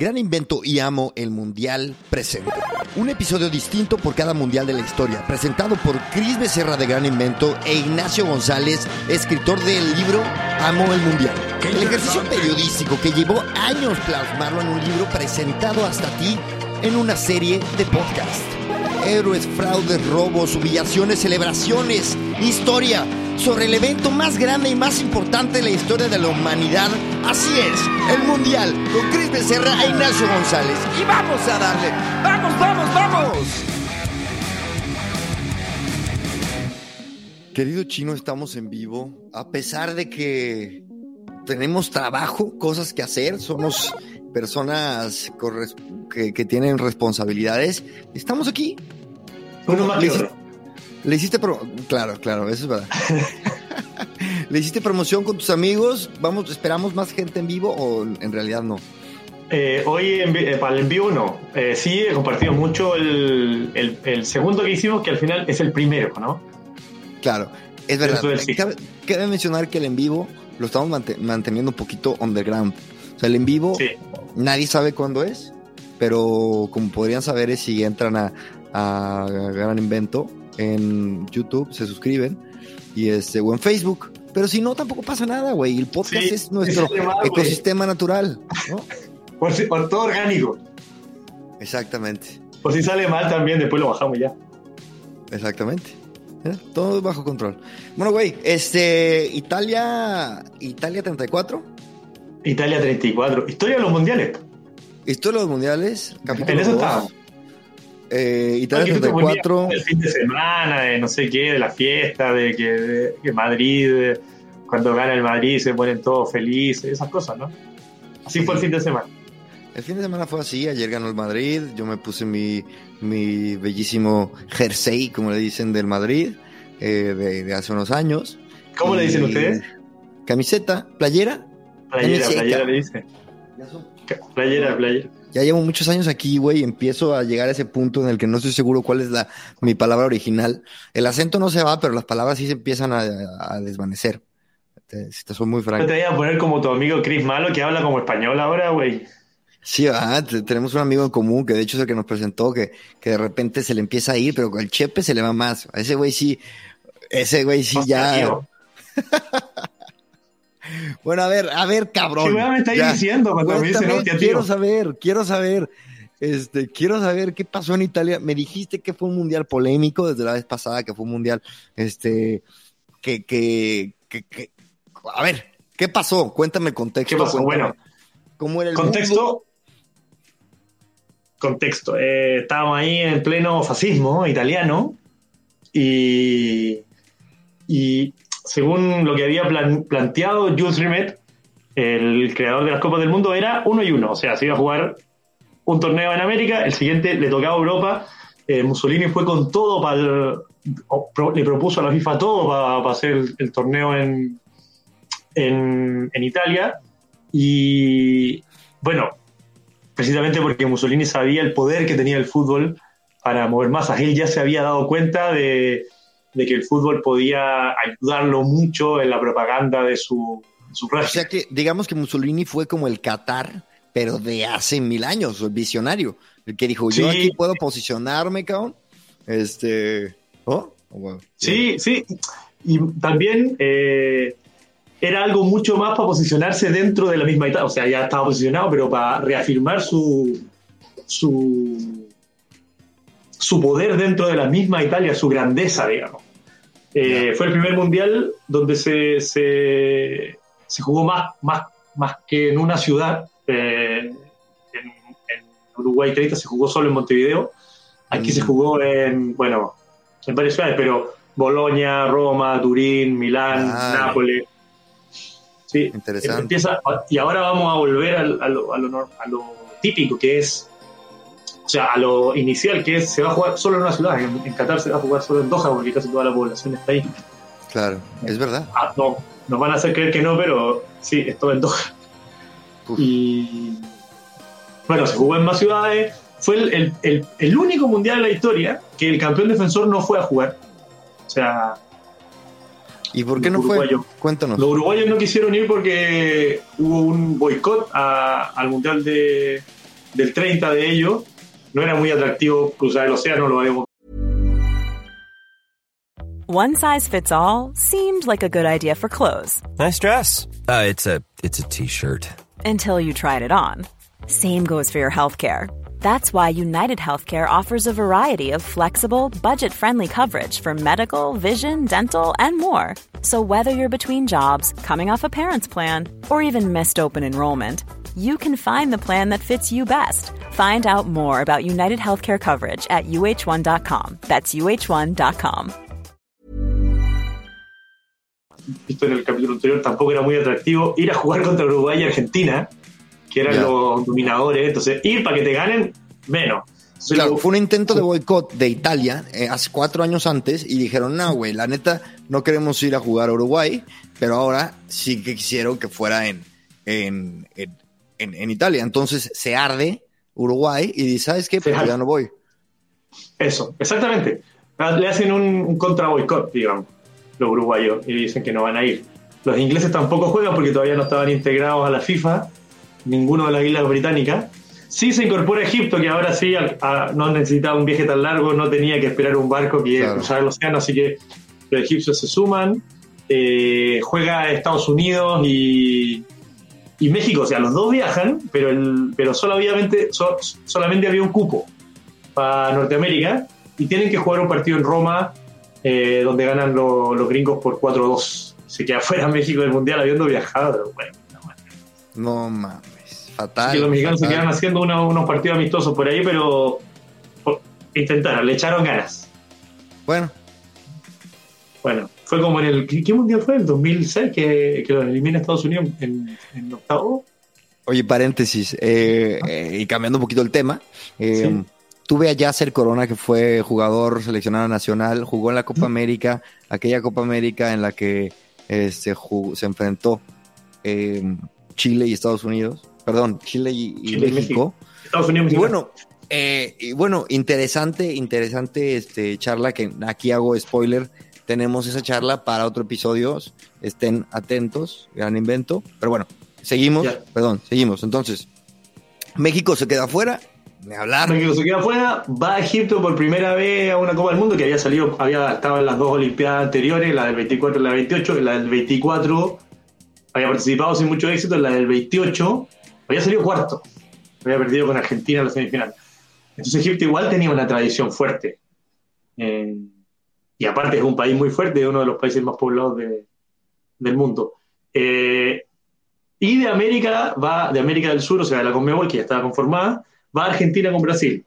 Gran Invento y Amo el Mundial presente. Un episodio distinto por cada mundial de la historia, presentado por Cris Becerra de Gran Invento e Ignacio González, escritor del libro Amo el Mundial. El ejercicio periodístico que llevó años plasmarlo en un libro presentado hasta ti en una serie de podcast. Héroes, fraudes, robos, humillaciones, celebraciones, historia sobre el evento más grande y más importante de la historia de la humanidad. Así es, el Mundial, con Cris Becerra e Ignacio González. Y vamos a darle, vamos, vamos, vamos. Querido chino, estamos en vivo. A pesar de que tenemos trabajo, cosas que hacer, somos personas que, que tienen responsabilidades, estamos aquí. Uno más que otro. Le hiciste pro claro, claro, eso es verdad. ¿Le hiciste promoción con tus amigos? Vamos, esperamos más gente en vivo o en realidad no. Eh, hoy en, eh, para el en vivo no. Eh, sí, he compartido mucho el, el, el, segundo que hicimos, que al final es el primero, ¿no? Claro, es verdad. Sí. Cabe, cabe, mencionar que el en vivo lo estamos manteniendo un poquito underground. O sea, el en vivo sí. nadie sabe cuándo es, pero como podrían saber es si entran a, a Gran Invento en YouTube, se suscriben y este, o en Facebook. Pero si no, tampoco pasa nada, güey. El podcast sí, es nuestro mal, ecosistema natural, ¿no? por, si, por, todo orgánico. Exactamente. Por si sale mal también, después lo bajamos ya. Exactamente. ¿Eh? Todo bajo control. Bueno, güey, este, Italia, Italia 34. Italia 34. Historia de los mundiales. Historia de los mundiales. Capítulo en eso está. Eh, Italia 34. El fin de semana, de no sé qué, de la fiesta, de que, de, que Madrid, cuando gana el Madrid se ponen todos felices, esas cosas, ¿no? Así sí. fue el fin de semana. El fin de semana fue así, ayer ganó el Madrid, yo me puse mi, mi bellísimo jersey, como le dicen, del Madrid, eh, de, de, hace unos años. ¿Cómo y, le dicen ustedes? Camiseta, playera. Playera, camiseta. playera le dice. Playera, playera ya llevo muchos años aquí, güey, y empiezo a llegar a ese punto en el que no estoy seguro cuál es la, mi palabra original. El acento no se va, pero las palabras sí se empiezan a, a desvanecer. Te, si te soy muy franco. Te voy a poner como tu amigo Chris Malo, que habla como español ahora, güey. Sí, ah, tenemos un amigo en común que de hecho es el que nos presentó, que, que de repente se le empieza a ir, pero con el chepe se le va más. A ese güey sí, ese güey sí ya. Bueno, a ver, a ver, cabrón. ¿Qué me estáis diciendo cuando me dicen hostia, Quiero saber, quiero saber. Este, quiero saber qué pasó en Italia. Me dijiste que fue un mundial polémico desde la vez pasada, que fue un mundial, este, que, que, que, que a ver, ¿qué pasó? Cuéntame el contexto. ¿Qué pasó? Bueno, ¿cómo era el contexto. mundo? Contexto. Eh, estábamos ahí en pleno fascismo italiano y, y según lo que había plan, planteado Jules Rimet, el creador de las Copas del Mundo, era uno y uno. O sea, se iba a jugar un torneo en América, el siguiente le tocaba a Europa. Eh, Mussolini fue con todo para le propuso a la FIFA todo para, hacer el, torneo en, en, en Italia. Y bueno, precisamente porque Mussolini sabía el poder que tenía el fútbol para mover masas. Él ya se había dado cuenta de, de que el fútbol podía ayudarlo mucho en la propaganda de su, de su. O sea que digamos que Mussolini fue como el Qatar, pero de hace mil años, el visionario, el que dijo, yo aquí puedo posicionarme, cabrón. Este, ¿oh? Wow. Sí, sí, y también eh, era algo mucho más para posicionarse dentro de la misma Italia, o sea, ya estaba posicionado, pero para reafirmar su, su su poder dentro de la misma Italia, su grandeza, digamos. Eh, fue el primer mundial donde se, se, se, jugó más, más, más que en una ciudad. Eh, en, en, Uruguay 30 se jugó solo en Montevideo. Aquí mm. se jugó en, bueno, en varias ciudades, pero Bolonia, Roma, Turín, Milán, ah, Nápoles. Sí, interesante. Empieza, y ahora vamos a volver a, a, lo, a, lo, a lo típico, que es sea, a lo inicial, que es, se va a jugar solo en una ciudad. En, en, Qatar se va a jugar solo en Doha, porque casi toda la población está ahí. Claro, es verdad. Ah, no, nos van a hacer creer que no, pero sí, es todo en Doha. Uf. Y bueno, se jugó en más ciudades. Fue el, el, el, el, único mundial de la historia que el campeón defensor no fue a jugar. O sea. ¿Y por qué no fue? Cuéntanos. Los uruguayos no quisieron ir porque hubo un boicot al mundial de, del 30 de ellos, no era muy atractivo cruzar el océano, lo habíamos One size fits all seemed like a good idea for clothes. Nice dress. Uh, it's a it's a t-shirt. Until you tried it on. Same goes for your healthcare. That's why United Healthcare offers a variety of flexible, budget friendly coverage for medical, vision, dental, and more. So, whether you're between jobs, coming off a parent's plan, or even missed open enrollment, you can find the plan that fits you best. Find out more about United Healthcare coverage at uh1.com. That's uh1.com. Visto en el capítulo anterior, tampoco era muy atractivo ir a jugar contra Uruguay y Argentina, que eran Ya. los dominadores. Entonces, ir para que te ganen, menos. Entonces, Claro, lo- fue un intento de boicot de Italia eh, hace cuatro años antes y dijeron, no, güey, la neta, no queremos ir a jugar a Uruguay, pero ahora sí que quisieron que fuera en, en, en, en- en Italia. Entonces se arde Uruguay y dice, ¿sabes qué? Pues ya no voy. Eso, exactamente. Ah, Le hacen un, un contra boicot, digamos, los uruguayos, y dicen que no van a ir. Los ingleses tampoco juegan porque todavía no estaban integrados a la FIFA, ninguno de las islas británicas. Sí se incorpora Egipto, que ahora sí a- no necesitaba un viaje tan largo, no tenía que esperar un barco que Claro. cruzar el océano, así que los egipcios se suman. Eh, juega Estados Unidos y, y México, o sea, los dos viajan, pero, el, pero solamente, so- solamente había un cupo para Norteamérica y tienen que jugar un partido en Roma eh, donde ganan lo- los gringos por 4-2. Se queda fuera México del Mundial habiendo viajado, pero bueno. no. No mames, fatal. Así que los mexicanos se quedan haciendo una- unos partidos amistosos por ahí, pero por- intentaron, le echaron ganas. Bueno, Bueno, fue como en el. ¿Qué, mundial fue? ¿El 2006 que, que los elimina Estados Unidos en, en octavo? oye, paréntesis, eh, eh, y cambiando un poquito el tema, eh, Sí. tuve a Yasser Corona, que fue jugador seleccionado nacional, jugó en la Copa América, aquella Copa América en la que este, ju- se enfrentó eh, Chile y Estados Unidos, perdón, Chile y, y Chile y México. Estados Unidos Y bueno, eh, y bueno, interesante, interesante este charla que aquí hago spoiler. Tenemos esa charla para otro episodio. Estén atentos, gran invento. Pero bueno, seguimos, Ya. perdón, seguimos. Entonces, México se queda fuera, de hablar. México se queda afuera, va a Egipto por primera vez a una Copa del Mundo que había salido, había estado en las dos Olimpiadas anteriores, la del 24 y la del 28, en la del 24 había participado sin mucho éxito, en la del 28 había salido cuarto, había perdido con Argentina en la semifinal. Entonces Egipto igual tenía una tradición fuerte. Eh, y aparte es un país muy fuerte, es uno de los países más poblados de- del mundo. Eh, y de América va, de América del Sur, o sea, de la Conmebol, que ya estaba conformada, va Argentina con Brasil.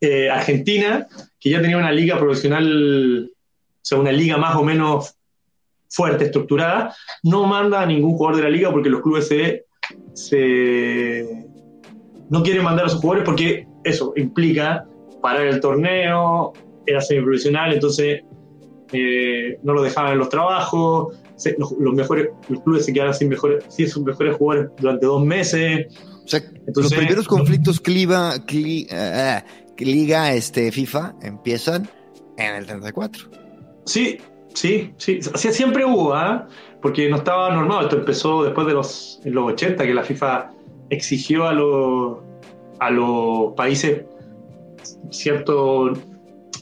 Eh, Argentina, que ya tenía una liga profesional, o sea, una liga más o menos fuerte, estructurada, no manda a ningún jugador de la liga porque los clubes se- no quieren mandar a sus jugadores porque eso implica parar el torneo, era semiprofesional, entonces eh, no lo dejaban en los trabajos, se- los, los mejores, los clubes se quedaban sin, mejores, sin sus mejores jugadores durante dos meses. O sea, Entonces- los primeros conflictos cliva, cli- eh, que liga este, FIFA empiezan en el 34. Sí, sí, sí. Sea, siempre hubo, ¿ah? Porque no estaba normado. Esto empezó después de los, en los 80, que la FIFA exigió a los, a los países cierto,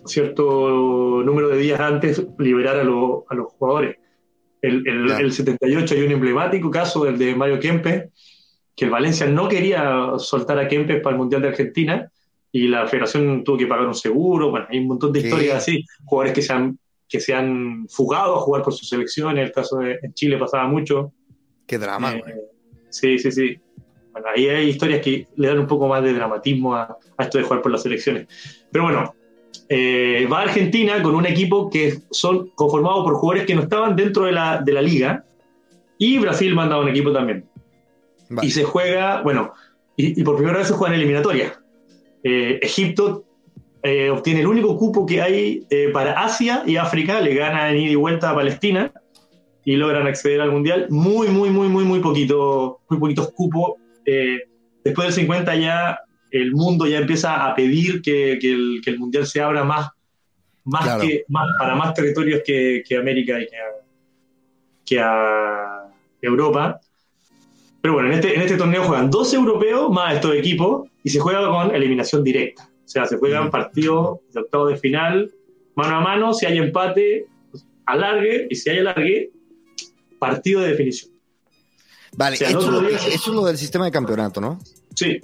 cierto número de días antes liberar a, los- a los jugadores. El, el, el 78 hay un emblemático caso, el de Mario Kempes, que el Valencia no quería soltar a Kempes para el Mundial de Argentina y la federación tuvo que pagar un seguro. Bueno, hay un montón de Sí. historias así. Jugadores que se han, que se han fugado a jugar por sus selecciones. El caso de en Chile pasaba mucho. Qué drama, Eh, sí, sí, sí. Bueno, ahí hay historias que le dan un poco más de dramatismo a, a esto de jugar por las selecciones. Pero bueno, eh, va a Argentina con un equipo que son conformado por jugadores que no estaban dentro de la, de la liga. Y Brasil manda un equipo también. Vale. Y se juega, bueno, y, y por primera vez se juega en eliminatoria. Eh, Egipto eh, obtiene el único cupo que hay para Asia y África, le gana en ida y vuelta a Palestina y logran acceder al mundial. Muy, muy, muy, muy, muy poquito, muy poquitos cupos. Después del 50 ya el mundo ya empieza a pedir que, que el, que el mundial se abra más, más, Claro. que, más para más territorios que, que América y que a, que a Europa. Pero bueno, en este, en este torneo juegan dos europeos más estos equipos y se juega con eliminación directa. O sea, se juegan partidos de octavo de final, mano a mano, si hay empate, alargue, y si hay alargue, partido de definición. Vale, O sea, eso, no es eso es lo del sistema de campeonato, ¿no? Sí.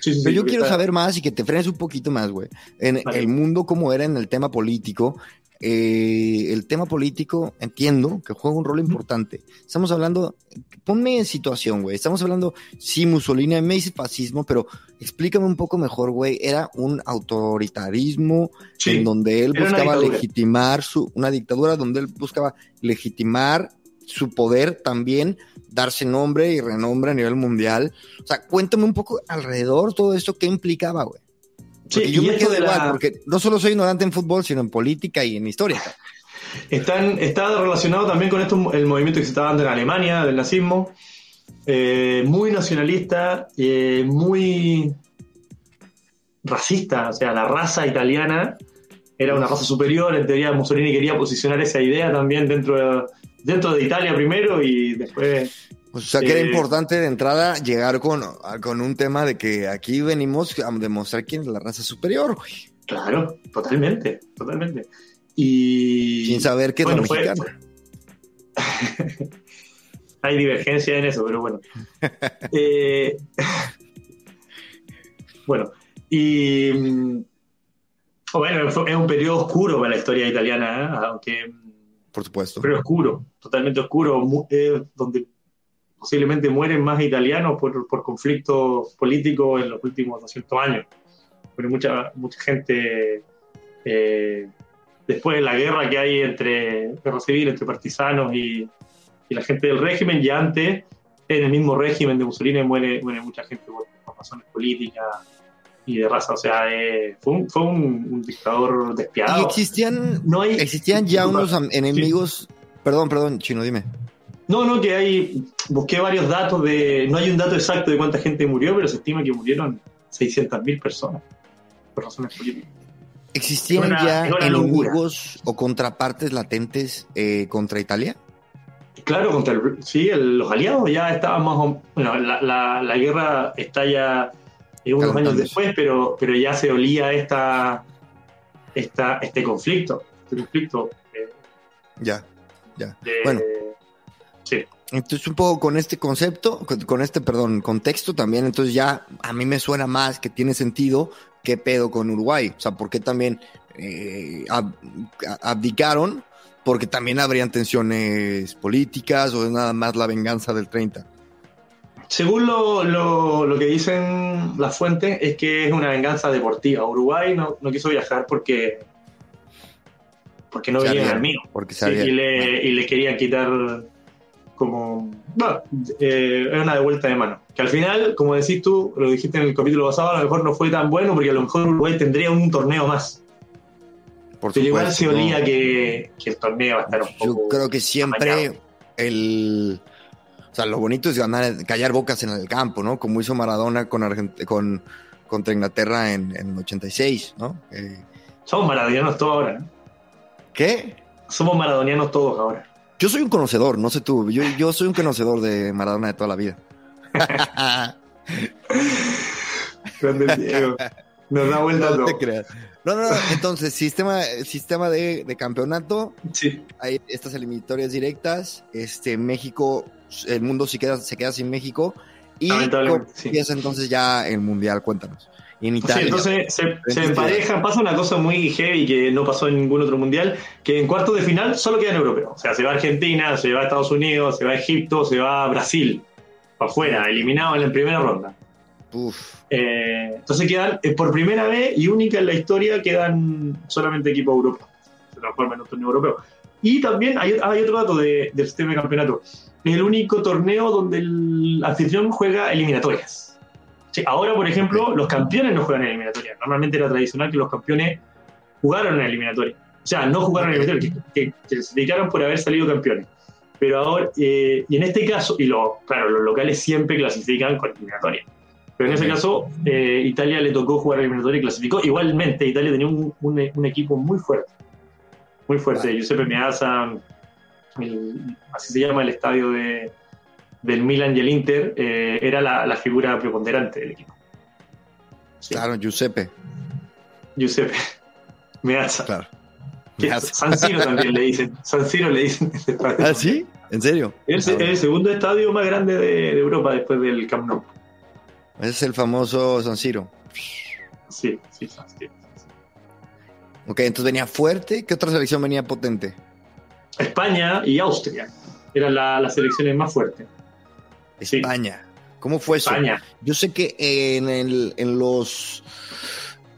Sí, sí, sí, Pero yo quiero saber más y que te frenes un poquito más, güey. En Vale. el mundo como era en el tema político, eh, el tema político, entiendo que juega un rol importante. Estamos hablando, ponme en situación, güey. Estamos hablando, sí, Mussolini, me dice fascismo, pero explícame un poco mejor, güey. Era un autoritarismo Sí. en donde él buscaba legitimar su, una dictadura donde él buscaba legitimar su poder también, darse nombre y renombre a nivel mundial. O sea, cuéntame un poco alrededor todo esto, qué implicaba, güey. Sí, Porque yo y me quedo igual, la- porque no solo soy ignorante en fútbol, sino en política y en historia. Están, está relacionado también con esto el movimiento que se estaba dando en Alemania, del nazismo, eh, muy nacionalista, eh, muy racista, o sea, la raza italiana era una raza superior, en teoría Mussolini quería posicionar esa idea también dentro de, dentro de Italia primero y después... O sea, que era Eh, importante de entrada llegar con, con un tema de que aquí venimos a demostrar quién es la raza superior, güey. Claro, totalmente, totalmente. Y... Sin saber que es Bueno, fue- mexicana. Hay divergencia en eso, pero bueno. Eh, bueno, y mm, bueno, fue- es un periodo oscuro para la historia italiana, ¿eh? aunque Por supuesto. pero oscuro, totalmente oscuro, eh, donde posiblemente mueren más italianos por, por conflictos políticos en los últimos 200 años. Pero mucha, mucha gente, eh, después de la guerra que hay entre guerra civil, entre partisanos y, y la gente del régimen, ya antes, en el mismo régimen de Mussolini muere, muere mucha gente por, por razones políticas y de raza. O sea, eh, fue, un, fue un, un dictador Y despiadado. existían, No hay, existían ya unos enemigos. Perdón, perdón, chino, dime. No, no, que hay, busqué varios datos de, no hay un dato exacto de cuánta gente murió, pero se estima que murieron 600.000 personas por razones políticas. ¿Existían una- ya enemigos o contrapartes latentes eh, contra Italia? Claro, contra el- sí, el- los aliados ya estaban más o bueno, la, la- la guerra está ya eh, unos años después, pero, pero ya se olía esta, esta, este conflicto, este conflicto eh, Ya, ya. de, Bueno. sí. Entonces, un poco con este concepto, con, con este, perdón, contexto también, entonces ya a mí me suena más que tiene sentido qué pedo con Uruguay. O sea, ¿por qué también eh, ab- abdicaron? Porque también habrían tensiones políticas o es nada más la venganza del 30. Según lo, lo- lo que dicen las fuentes, es que es una venganza deportiva. Uruguay no, no quiso viajar porque, porque no venían al mío. Porque Sí, y, le, y le querían quitar como... Bueno, eh, es una devuelta de mano. Que al final, como decís tú, lo dijiste en el capítulo pasado, a lo mejor no fue tan bueno porque a lo mejor Uruguay tendría un torneo más. Por Pero igual se olía ¿no? que, que el torneo va a estar un Yo poco... creo que siempre amañado. el. O sea, lo bonito es ganar, callar bocas en el campo, ¿no? Como hizo Maradona con Argent- con contra Inglaterra en, en el 86, ¿no? Eh, Somos maradonianos todos ahora. ¿no? ¿Qué? Somos maradonianos todos ahora. Yo soy un conocedor, no sé tú. Yo, yo soy un conocedor de Maradona de toda la vida. Grande Diego. Nos da vuelta no te creas. No, no, no. Entonces, sistema, sistema de, de campeonato, Sí. hay estas eliminatorias directas. Este, México, el mundo se queda, se queda sin México. Y Lamentablemente, ¿cómo sí. empieza entonces ya el mundial, cuéntanos. Y en Sí, Italia. entonces se, se emparejan, pasa una cosa muy heavy que no pasó en ningún otro mundial, que en cuartos de final solo quedan europeos. O sea, se va Argentina, se va Estados Unidos, se va Egipto, se va Brasil, para afuera, eliminado en la primera ronda. Uf, Eh, entonces quedan, eh, por primera vez y única en la historia, quedan solamente equipos europeos. Se transforma en un torneo europeo. Y también hay, hay otro dato de- del sistema de campeonato. Es el único torneo donde el anfitrión juega eliminatorias. Sí, ahora, por ejemplo, los campeones no juegan eliminatorias. Normalmente era tradicional que los campeones jugaron en eliminatoria. O sea, no jugaron en eliminatoria, que, que, que clasificaron por haber salido campeones. Pero ahora, eh, y en este caso, y lo, claro, los locales siempre clasifican con eliminatoria. Pero en ese caso, eh, Italia le tocó jugar eliminatoria y clasificó. Igualmente, Italia tenía un, un- un equipo muy fuerte. Muy fuerte. Vale. Giuseppe Meazza, el- así se llama el estadio de, del Milan y el Inter, eh, era la, la figura preponderante del equipo. Sí. Claro, Giuseppe. Giuseppe Meazza. Claro. Meazza. San Siro también le dicen. San Siro le dicen. estadio. ¿Ah, sí? ¿En serio? Es el, el segundo estadio más grande de, de Europa después del Camp Nou. Es el famoso San Siro. Sí, sí, San Siro. Ok, entonces venía fuerte. ¿Qué otra selección venía potente? España y Austria eran la- las selecciones más fuertes. España. ¿Cómo fue eso? España. Yo sé que en, el- en los.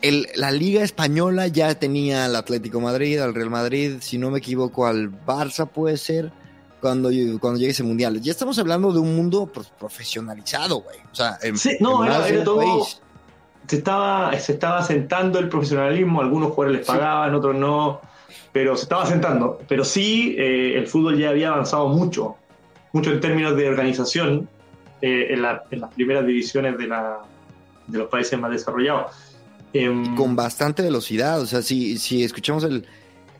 el- la Liga Española ya tenía al Atlético Madrid, al Real Madrid, si no me equivoco, al Barça puede ser, cuando, cuando llegue ese mundial. Ya estamos hablando de un mundo profesionalizado, güey. O sea, en, Sí, no, en era- era todo- país. se estaba, se estaba sentando el profesionalismo, algunos jugadores les Sí. pagaban, otros no, pero se estaba sentando. Pero sí, eh, el fútbol ya había avanzado mucho, mucho en términos de organización eh, en, la- en las primeras divisiones de, la, de los países más desarrollados. Em, con bastante velocidad. O sea, si, si escuchamos el,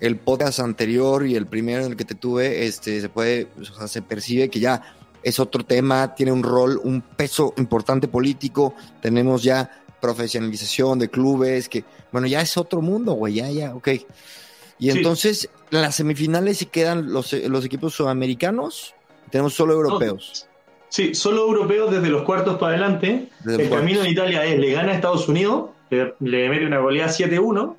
el podcast anterior y el primero en el que te tuve, este, se puede, o sea, se percibe que ya es otro tema, tiene un rol, un peso importante político. Tenemos ya profesionalización de clubes, que, bueno, ya es otro mundo, güey, ya, ya, ok. Y Sí. entonces, las semifinales se quedan los, los equipos sudamericanos, tenemos solo europeos. Sí, solo europeos desde los cuartos para adelante. Desde el camino de Italia es, le gana a Estados Unidos, le, le mete una goleada 7-1,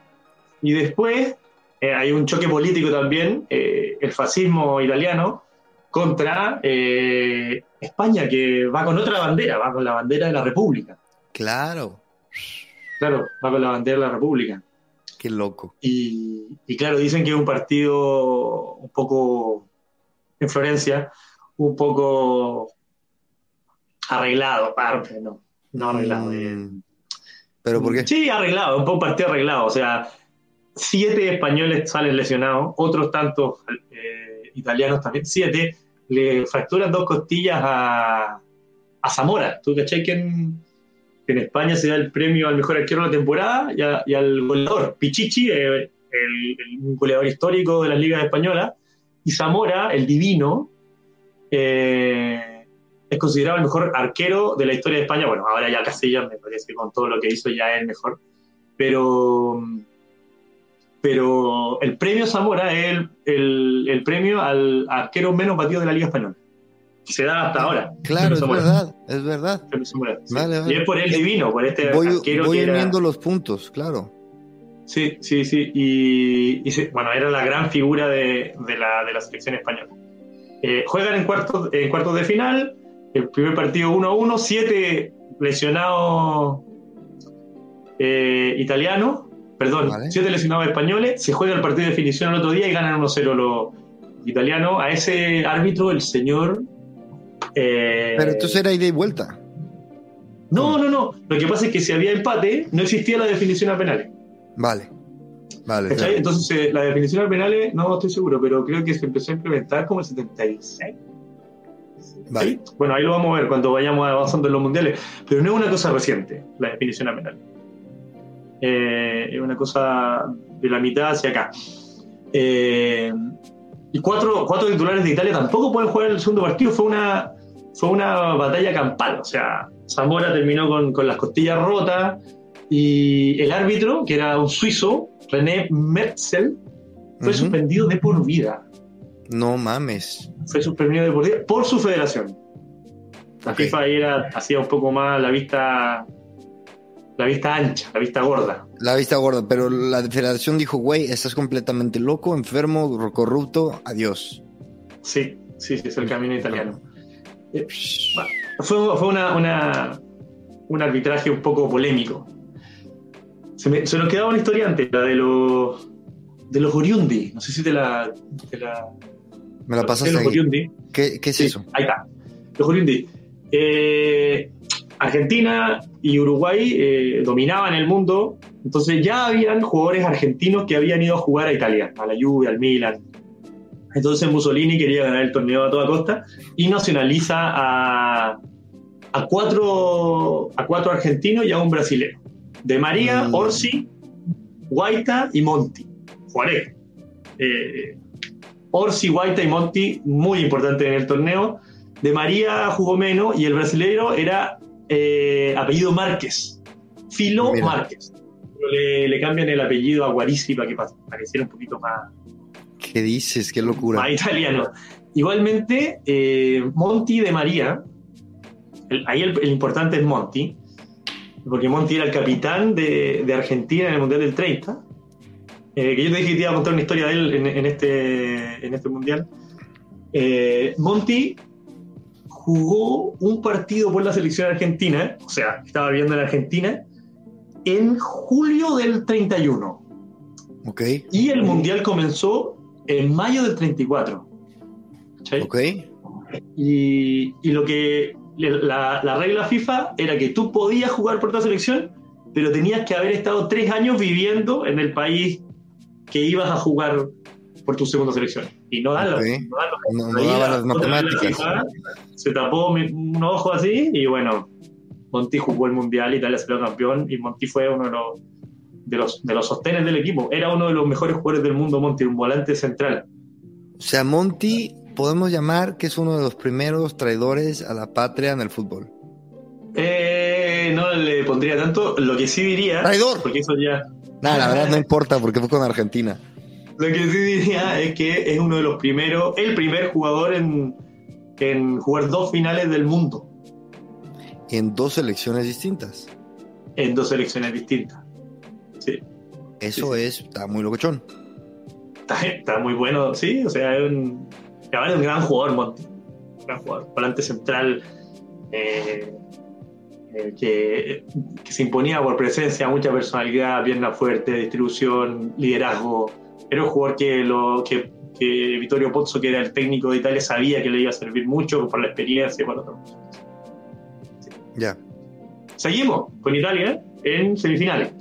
y después eh, hay un choque político también, eh, el fascismo italiano, contra eh, España, que va con otra bandera, va con la bandera de la República. Claro, Claro, va con la bandera de la República. Qué loco. Y, y claro, dicen que es un partido un poco, en Florencia, un poco arreglado, aparte, no, no arreglado. eh. Mm, ¿Pero por qué? Sí, arreglado, un poco partido arreglado. O sea, siete españoles salen lesionados, otros tantos eh, italianos también, siete, le fracturan dos costillas a, a Zamora. ¿Tú cachai que en, en España se da el premio al mejor arquero de la temporada y, al goleador? Pichichi, eh, el, goleador histórico de las ligas españolas, y Zamora, el divino, eh, es considerado el mejor arquero de la historia de España. Bueno, ahora ya Casillas me parece que con todo lo que hizo ya es el mejor. Pero, pero el premio Zamora es el- el premio al arquero menos batido de la Liga Española. Se da hasta ahora. Claro, es verdad, es verdad. Premio Zamora, sí. Vale, vale. Y es por el divino, por este Voy, arquero voy que era- uniendo los puntos, claro. Sí, sí, sí. Y, y sí, bueno, era la gran figura de, de la, de la selección española. Eh, juegan en cuartos, en cuartos de final. El primer partido 1 a 1, siete lesionados eh, italianos, perdón, Vale. siete lesionados españoles. Se juega el partido de definición el otro día y ganan 1-0 los italianos. A ese árbitro, el señor. Eh, Pero entonces era ida y vuelta. no, no, no. Lo que pasa es que si había empate, no existía la definición a penales. Vale. Vale. Entonces, eh, la definición a penales, no estoy seguro, pero creo que se empezó a implementar como el 76. Vale. ¿Sí? Bueno, ahí lo vamos a ver cuando vayamos avanzando en los mundiales, pero no es una cosa reciente, la definición a penales. Eh, es una cosa de la mitad hacia acá. Eh, y cuatro, cuatro titulares de Italia tampoco pueden jugar el segundo partido, fue una, fue una batalla campal, o sea, Zamora terminó con, con las costillas rotas y el árbitro, que era un suizo, René Metzel, fue suspendido de por vida No mames. fue suspendido de por vida por su federación. La. FIFA ahí era, hacía un poco más la vista la vista ancha, la vista gorda. La vista gorda, pero la federación dijo, güey, estás completamente loco, enfermo, corrupto, adiós. Sí, sí, sí, es el camino italiano. Eh, fue fue una, una- un arbitraje un poco polémico. Se, me- se nos quedaba una historia antes, la de los de los Oriundi. No sé si te la, te la Me la pasaste los. Oriundi. ¿Qué, qué es Sí, eso? Ahí está. Los Oriundi. Eh, Argentina y Uruguay eh, dominaban el mundo, entonces ya habían jugadores argentinos que habían ido a jugar a Italia, a la Juve, al Milan. Entonces Mussolini quería ganar el torneo a toda costa y nacionaliza a, a, cuatro, a cuatro argentinos y a un brasileño. De María, Mm. Orsi, Guaita y Monti. Juárez. Eh, Orsi, Guaita y Monti, muy importantes en el torneo. de María jugó menos y el brasileño era eh, apellido Márquez, Filo Mira. Márquez. Pero Le, le cambian el apellido a Guarisi para que pa- pareciera un poquito más, ¿Qué dices? Qué locura. italiano. Igualmente, eh, Monti de María, el- ahí el, el importante es Monti, porque Monti era el capitán de, de Argentina en el Mundial del 30, eh, que yo te dije que te iba a contar una historia de él en, en este, en este Mundial. Eh, Monti jugó un partido por la selección argentina, o sea, estaba viviendo en Argentina, en julio del 31. Ok, Y el mundial comenzó en mayo del 34. ¿cachai? ok. Y, y lo que la, la regla FIFA era que tú podías jugar por tu selección, pero tenías que haber estado tres años viviendo en el país que ibas a jugar por tu segunda selección. Y no dan los- Ok. no No, no daba la- las matemáticas. FIFA, se tapó mi- un ojo así y bueno, Monti jugó el mundial, Italia salió campeón y Monti fue uno de los, de los de los sostenes del equipo. Era uno de los mejores jugadores del mundo, Monti, un volante central. O sea, Monty podemos llamar que es uno de los primeros traidores a la patria en el fútbol. Eh, no le pondría tanto. Lo que sí diría. ¡Traidor! Porque eso ya. Nada, la verdad no importa porque fue con Argentina. Lo que sí diría es que es uno de los primeros. El primer jugador en, en jugar dos finales del mundo. En dos selecciones distintas. En dos selecciones distintas. Sí. Eso es, está muy locochón. Está, está muy bueno, sí. O sea, es un. es un gran jugador, Monti. Un gran jugador. Volante central. eh, eh, que, que se imponía por presencia, mucha personalidad, pierna fuerte, distribución, liderazgo. Era un jugador que, lo, que, que Vittorio Pozzo, que era el técnico de Italia, sabía que le iba a servir mucho por la experiencia y por otro. Ya. Seguimos con Italia en semifinales.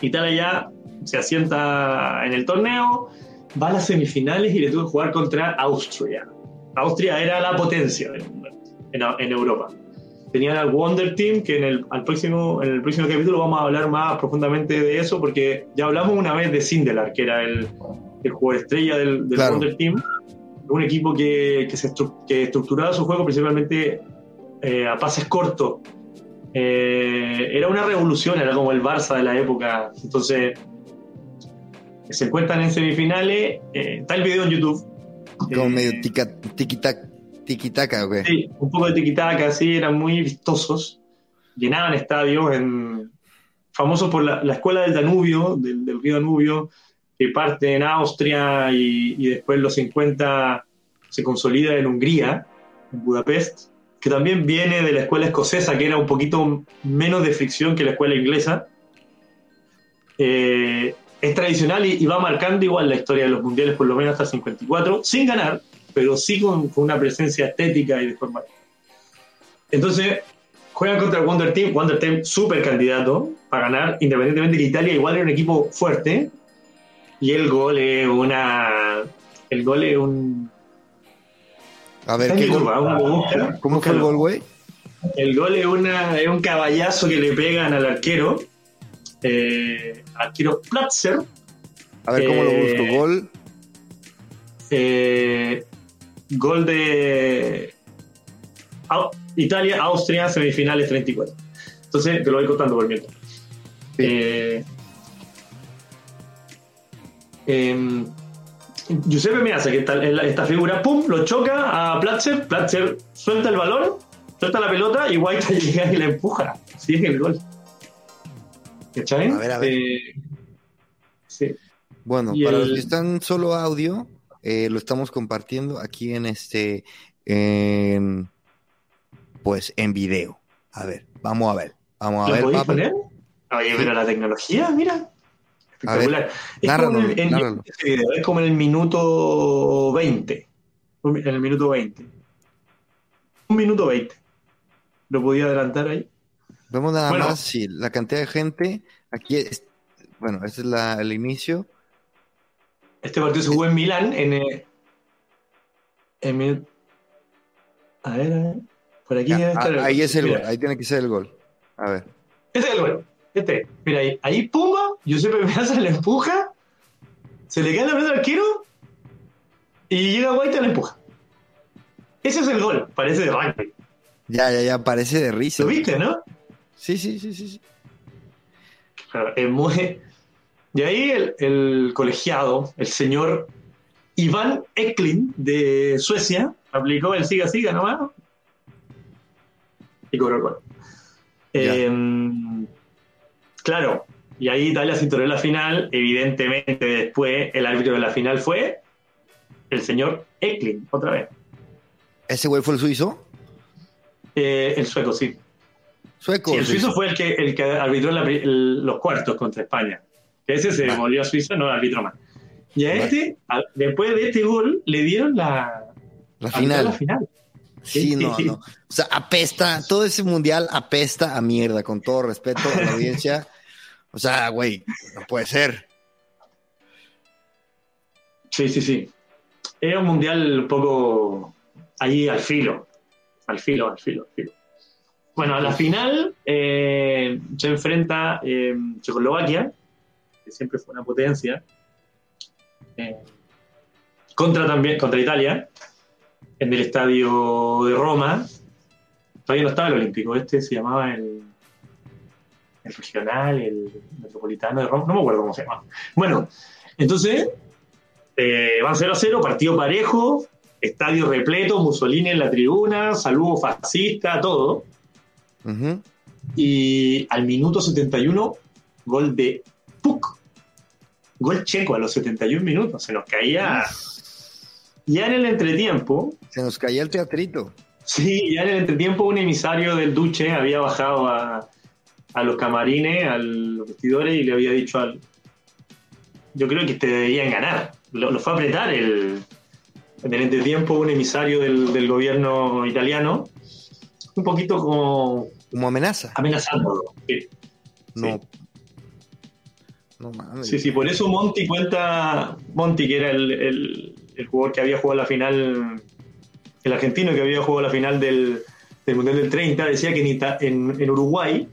Italia ya se asienta en el torneo, va a las semifinales y le tuvo que jugar contra Austria. Austria era la potencia en, en- en Europa. Tenían al Wonder Team, que en el, al próximo, en el próximo capítulo vamos a hablar más profundamente de eso, porque ya hablamos una vez de Sindelar, que era el, el jugador estrella del, del Claro. Wonder Team. Un equipo que, que, se estru- que estructuraba su juego principalmente eh, a pases cortos. Eh, era una revolución, era como el Barça de la época. Entonces, se encuentran en semifinales. eh, está el video en YouTube. Como Eh, medio tica- tiki-taka, güey. Sí, un poco de tiquitaca, sí, eran muy vistosos. Llenaban estadios, en, famosos por la, la escuela del Danubio, del, del río Danubio, que parte en Austria y, y después los 50 se consolida en Hungría, en Budapest, que también viene de la escuela escocesa, que era un poquito menos de fricción que la escuela inglesa. Eh, es tradicional y, va marcando igual la historia de los mundiales, por lo menos hasta el 54, sin ganar, pero sí con, una presencia estética y de forma. Entonces, juegan contra el Wonder Team, Wonder Team súper candidato para ganar, independientemente que Italia igual era un equipo fuerte, y el gol es una. El gol es un. A ver, ¿qué gol? ah, busca, ¿cómo fue el gol, güey? El gol es, una, es un caballazo que le pegan al arquero, eh, arquero Platzer, A ver, ¿cómo lo Eh, busco? Gol. Eh, gol de Au- Italia, Austria, semifinales 34. Entonces, te lo voy contando por mientras. Sí. Giuseppe que está en la- esta figura, pum, lo choca a Platzer, Platzer suelta el balón, suelta la pelota y White llega y la empuja. Es el gol. ¿Cachai? A ver, a ver. Eh, sí. Bueno, y para el- los que están solo audio, eh, lo estamos compartiendo aquí en este, en- pues en video. A ver, vamos a ver, vamos a ¿Lo ver, podéis poner? Oye, pero la tecnología, mira. A ver, Espectacular. es, nárralo, como en video, es como en el minuto 20. Un- En el minuto 20. Un minuto 20. ¿Lo podía adelantar ahí? Vemos nada Bueno. más si la cantidad de gente aquí es, bueno, este es la, el inicio. Este partido se jugó en Milán. En, eh, en a ver, a ver. Por aquí Ya, debe estar ahí es el Mira, gol, ahí tiene que ser el gol. A ver, Este es el gol. Este. Mira ahí. Ahí Pumba. Giuseppe Meazza le empuja. Se le cae la pelota al arquero. Y llega Guaita y la empuja. Ese es el gol, parece de rugby. Ya, ya, ya, parece de risa. ¿Lo viste, no? Sí, sí, sí, sí. sí. Claro, es muy... De ahí el, el colegiado, el señor Iván Eklund de Suecia, aplicó el siga siga nomás y cobró el gol. Eh, claro, y ahí Italia se tornó la final. Evidentemente, después el árbitro de la final fue el señor Eklund, otra vez. ¿Ese güey fue el suizo? Eh, el sueco, sí. Sueco. Sí, el suizo fue el que, el que arbitró la el- los cuartos contra España. Ese se Va. volvió a Suiza, no arbitró más. Y a este, a- después de este gol, le dieron la, final. la final. Sí, no, no. O sea, apesta, todo ese mundial apesta a mierda, con todo respeto a la audiencia. O sea, güey, no puede ser. Sí, sí, sí. Era un mundial un poco ahí al filo. Al filo, al filo, al filo. Bueno, a la final eh, se enfrenta eh, Checoslovaquia, que siempre fue una potencia, eh, contra también contra Italia, en el estadio de Roma. Todavía no estaba el Olímpico, este se llamaba el, el regional, el metropolitano de Roma, no me acuerdo cómo se llama. Bueno, entonces eh, van 0 a 0, partido parejo, estadio repleto, Mussolini en la tribuna, saludo fascista, todo. Y al minuto 71, gol de Puk. Gol checo a los 71 minutos. Se nos caía. Ya en el entretiempo, Se nos caía el teatrito. sí, ya en el entretiempo, un emisario del Duce había bajado a, a los camarines, a los vestidores, y le había dicho al. Yo creo que te debían ganar. Lo, lo fue a apretar el. En el entretiempo, un emisario del, del gobierno italiano, un poquito como Como amenaza. amenazándolo. Sí. No. No mames. Sí, sí, por eso Monty cuenta, Monty que era el, el- el jugador que había jugado la final, el argentino que había jugado la final del, del Mundial del 30, decía que en, Ita- en- en Uruguay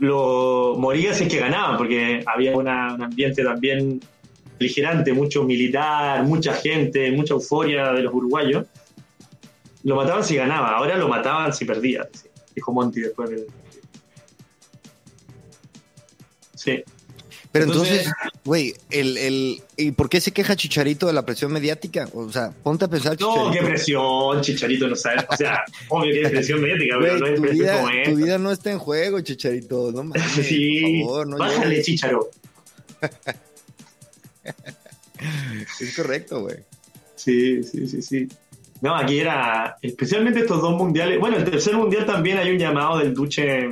lo moría si es que ganaban, porque había una- un ambiente también beligerante, mucho militar, mucha gente, mucha euforia de los uruguayos. Lo mataban si ganaba, ahora lo mataban si perdía, dijo Monty después del... Sí. Pero Entonces- güey, el, el, ¿y por qué se queja Chicharito de la presión mediática? O sea, ponte a pensar, No, Chicharito. qué presión, Chicharito, no sabes. O sea, obvio que es presión mediática, pero Güey, no es presión vida, como tu vida no está en juego, Chicharito. No mames, Sí, por favor, no bájale. Chicharo. Es correcto, güey. Sí, sí, sí, sí. No, aquí era, especialmente estos dos mundiales. Bueno, el tercer mundial también hay un llamado del Duce,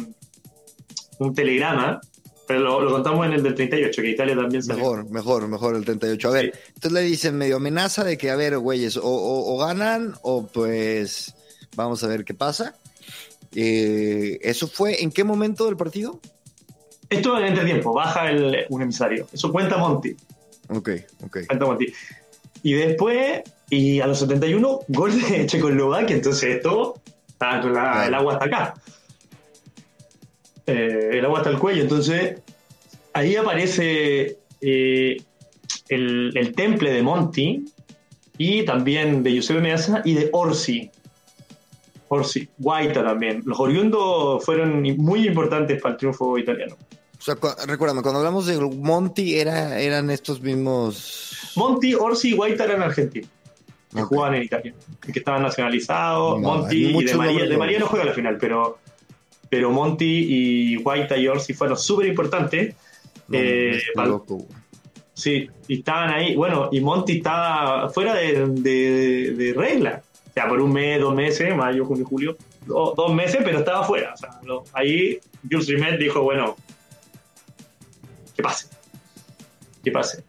un telegrama, pero lo, lo contamos en el del 38, que Italia también salió. Mejor, mejor, mejor el 38. A ver, Sí. entonces le dicen medio amenaza de que, a ver, güeyes, o, o- o ganan o pues vamos a ver qué pasa. Eh, ¿Eso fue en qué momento del partido? Esto en el entretiempo, baja el, un emisario. Eso cuenta Monty. Ok, ok. Cuenta Monty. Y después, y a los 71, gol de Checoslovaquia. Entonces esto, está la- Claro. el agua hasta acá. Eh, el agua hasta el cuello. Entonces, ahí aparece eh, el, el temple de Monty y también de Giuseppe Meazza y de Orsi. Orsi, Guaita también. Los oriundos fueron muy importantes para el triunfo italiano. O sea, cu- recuérdame, cuando hablamos de Monty, era, eran estos mismos. Monty, Orsi y Guaita eran argentinos. que jugaban en Italia, que estaban nacionalizados. No, Monty y de María, de María no juega la final, pero, pero Monty y Guaita y Orsi fueron súper importantes. No, Eh. Sí, y estaban ahí. Bueno, y Monty estaba fuera de, de- de regla. O sea, por un mes, dos meses, mayo, junio, julio, do- dos meses, pero estaba fuera. O sea, lo- ahí Jules Rimet dijo, bueno, que pase. Que pase.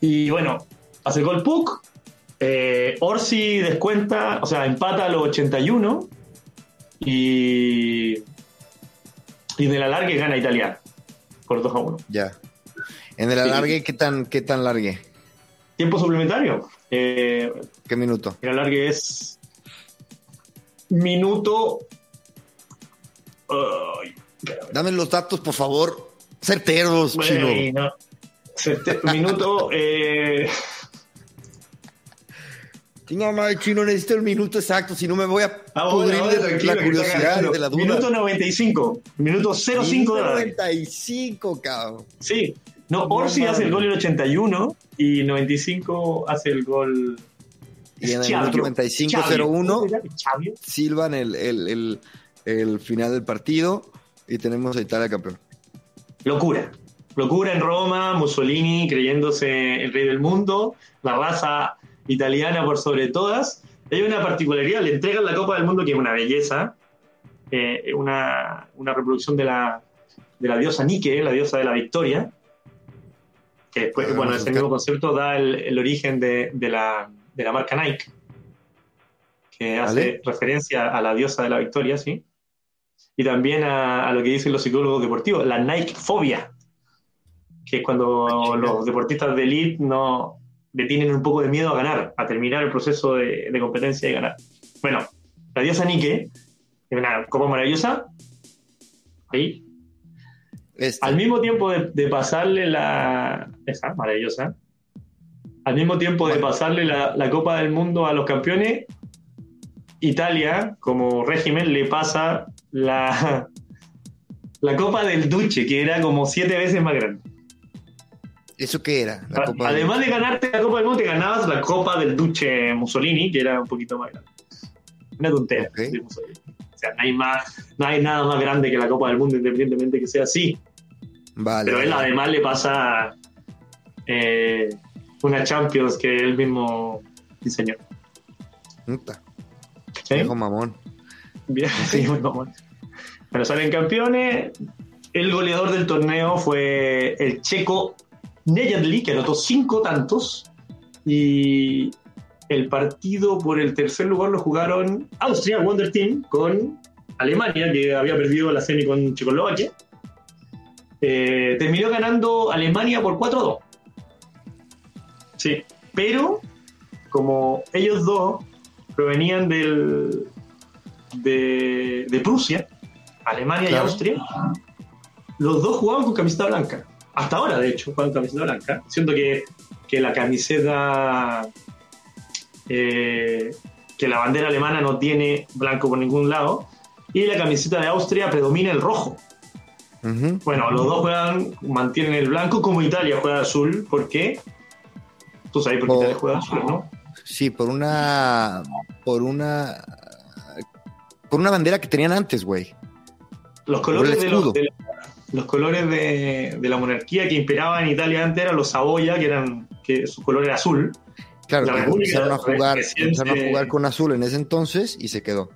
Y bueno, hace el Puck. Eh, Orsi descuenta, o sea, empata a los 81. Y. Y de la largue gana Italia. Por 2 a 1. Ya. En el alargue, ¿qué tan, qué tan largue? Tiempo suplementario. Eh, ¿Qué minuto? el alargue es minuto. Ay, Dame los datos, por favor. Certeros, chino. bueno, sete- minuto. eh, Chinga madre, chino, necesito el minuto exacto, si no me voy a Ah, pudrir bueno, de la que curiosidad de la duda. Minuto 95. Minuto 05 Minuto de la 95, cabrón. Sí. No, No Orsi hace el gol en el 81 y 95 hace el gol. Y en el Chavio. minuto 95, Chavio. 01, ¿Cómo se llama? Chavio. silban el, el, el, el final del partido y tenemos a Italia campeón. Locura. Locura en Roma, Mussolini creyéndose el rey del mundo, la raza italiana por sobre todas. Hay una particularidad, le entregan la Copa del Mundo que es una belleza, eh, una, una reproducción de la, de la diosa Nike, la diosa de la victoria, que después, Ah, bueno, ese mismo concepto da el, el origen de, de la, de la marca Nike, que hace referencia a la diosa de la victoria, ¿sí? Y también a, a lo que dicen los psicólogos deportivos, la Nike fobia, que es cuando los deportistas de elite no le tienen un poco de miedo a ganar, a terminar el proceso de, de competencia y ganar. Bueno, la diosa Nike, una copa maravillosa, ahí, Este, al mismo tiempo de, de pasarle la. Esa, maravillosa. Al mismo tiempo de pasarle la, la Copa del Mundo a los campeones, Italia, como régimen, le pasa la, la Copa del Duce, que era como siete veces más grande. ¿Eso qué era? La A- Copa Además de ganarte la Copa del Mundo, te ganabas la Copa del Duce Mussolini, que era un poquito más grande. Una tontera. De Mussolini. O sea, no hay, más, no hay nada más grande que la Copa del Mundo, independientemente que sea así. Vale. Pero él además le pasa eh, una Champions que él mismo diseñó. Puta, ¿Sí? viejo mamón. Bien, sí, muy mamón. Bueno, salen campeones. El goleador del torneo fue el checo Nejadli, que anotó cinco tantos. Y el partido por el tercer lugar lo jugaron Austria, Wonder Team, con Alemania, que había perdido la semi con Checoslovaquia. Eh, terminó ganando Alemania por 4-2. Sí, pero como ellos dos provenían del, de, de Prusia, Alemania Claro. y Austria, los dos jugaban con camiseta blanca. Hasta ahora, de hecho, juegan con camiseta blanca. Siento que, que la camiseta, eh, que la bandera alemana no tiene blanco por ningún lado, y la camiseta de Austria predomina el rojo. Bueno, los dos juegan, mantienen el blanco, como Italia juega azul. ¿Por qué? Tú sabes por qué. Italia juega azul, ¿no? Sí, por una. Por una. Por una bandera que tenían antes, güey. Los colores, de, los, de la- los colores de, de la monarquía que imperaban en Italia antes eran los Saboya, que eran que su color era azul. Claro, La empezaron a jugar, empezaron a jugar con azul en ese entonces y se quedó.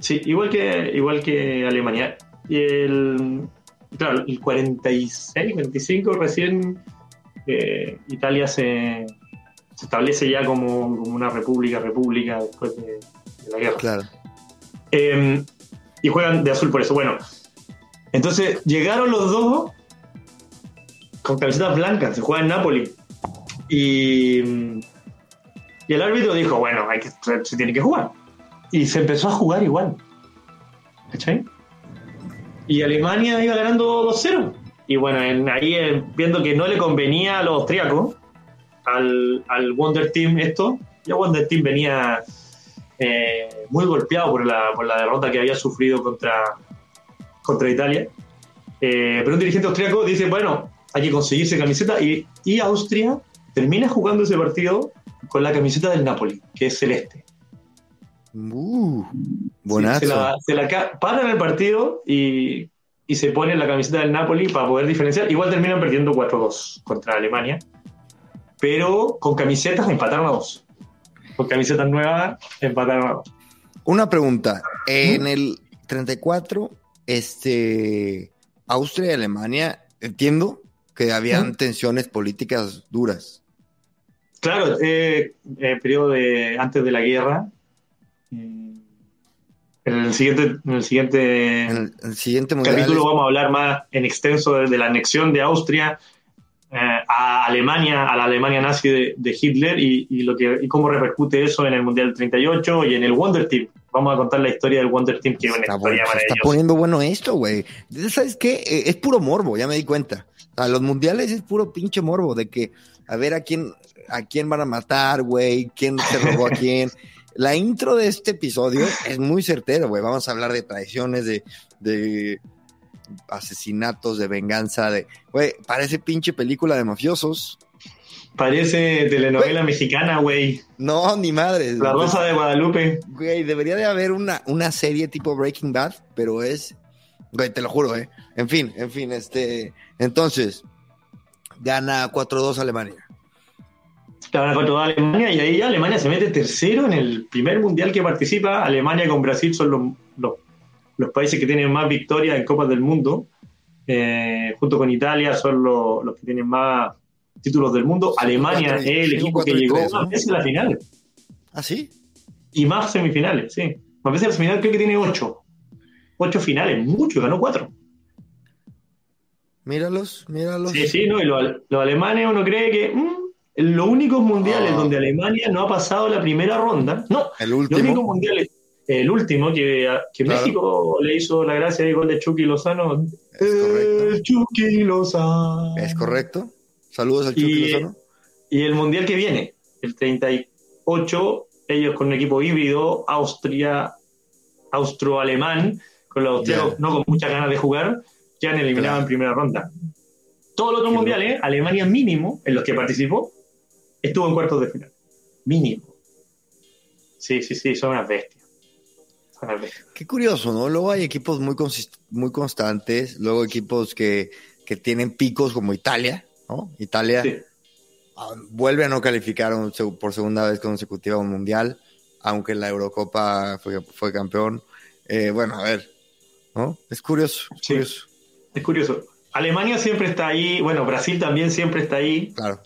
Sí, igual que, igual que Alemania. Y el, claro, el 46, 45 recién eh, Italia se, se establece ya como, como una república, república después de, de la guerra. Claro. Eh, y juegan de azul por eso. Bueno, entonces llegaron los dos con camisetas blancas, se juega en Napoli. Y, el árbitro dijo, bueno, hay que, se tiene que jugar. Y se empezó a jugar igual. ¿Cachai? Y Alemania iba ganando 2-0. Y bueno, en- ahí eh, viendo que no le convenía a los austríacos, al, al Wonder Team esto, ya Wonder Team venía eh, muy golpeado por la, por la derrota que había sufrido contra, contra Italia. Eh, pero un dirigente austríaco dice, bueno, hay que conseguirse camiseta y, y Austria termina jugando ese partido con la camiseta del Napoli, que es celeste. Uh, Sí, buenazo. Se la, se la paran el partido y, y se ponen la camiseta del Napoli para poder diferenciar. Igual terminan perdiendo 4-2 contra Alemania, pero con camisetas empataron a dos. Con camisetas nuevas empataron a dos. Una pregunta. En el 34, este, Austria y Alemania, entiendo que habían tensiones políticas duras. Claro, eh, eh, periodo de antes de la guerra. eh, En el siguiente, en el siguiente En el, siguiente capítulo vamos a hablar más en extenso de, de la anexión de Austria eh, a Alemania, a la Alemania nazi de, de Hitler y, y lo que, y cómo repercute eso en el Mundial del 38 y en el Wonder Team, vamos a contar la historia del Wonder Team, que es una Está, historia bueno, está poniendo bueno esto, güey. ¿Sabes qué? Eh, Es puro morbo, ya me di cuenta. A los mundiales es puro pinche morbo de que a ver a quién a quién van a matar, güey, quién se robó a quién. La intro de este episodio es muy certera, güey. Vamos a hablar de traiciones, de, de asesinatos, de venganza, de... Güey, parece pinche película de mafiosos. Parece telenovela mexicana, güey. No, ni madre. La Rosa de Guadalupe. Güey, debería de haber una, una serie tipo Breaking Bad, pero es. Güey, te lo juro, ¿eh? En fin, en fin, este. Entonces, gana 4-2 Alemania. La van a controlar a Alemania y ahí ya Alemania se mete tercero en el primer mundial que participa. Alemania con Brasil son los, los, los países que tienen más victorias en Copas del Mundo. Eh, junto con Italia son los, los que tienen más títulos del mundo. Alemania es el equipo que llegó más veces a la final ¿Ah, sí? y más semifinales, sí. Más veces a la final creo que tiene ocho. Ocho finales, mucho, ganó cuatro. Míralos, míralos. Sí, sí, ¿no? Y los, los alemanes uno cree que mm, los únicos mundiales Ah. donde Alemania no ha pasado la primera ronda, no, El los únicos último. mundiales, el último que, que Claro. México le hizo la gracia de gol de Chucky Lozano. Es correcto. El Chucky Lozano. Es correcto. Saludos al Chucky Y- Lozano. Y el mundial que viene, el 38, ellos con un equipo híbrido, Austria, austro-alemán, con los austriacos Ya. no con muchas ganas de jugar, ya han eliminado Claro. en primera ronda. Todos los otros mundiales, Alemania mínimo, en los que participó, estuvo en cuartos de final. Mínimo. Sí, sí, sí, son unas bestias. Son unas bestias. Qué curioso, ¿no? Luego hay equipos muy, muy constantes, luego equipos que, que tienen picos como Italia, ¿no? Italia Sí. ah, vuelve a no calificar un por segunda vez consecutiva a un mundial, aunque en la Eurocopa fue, fue campeón. Eh, bueno, a ver, ¿no? Es curioso, es Sí. curioso, Es curioso. Alemania siempre está ahí, bueno, Brasil también siempre está ahí, claro.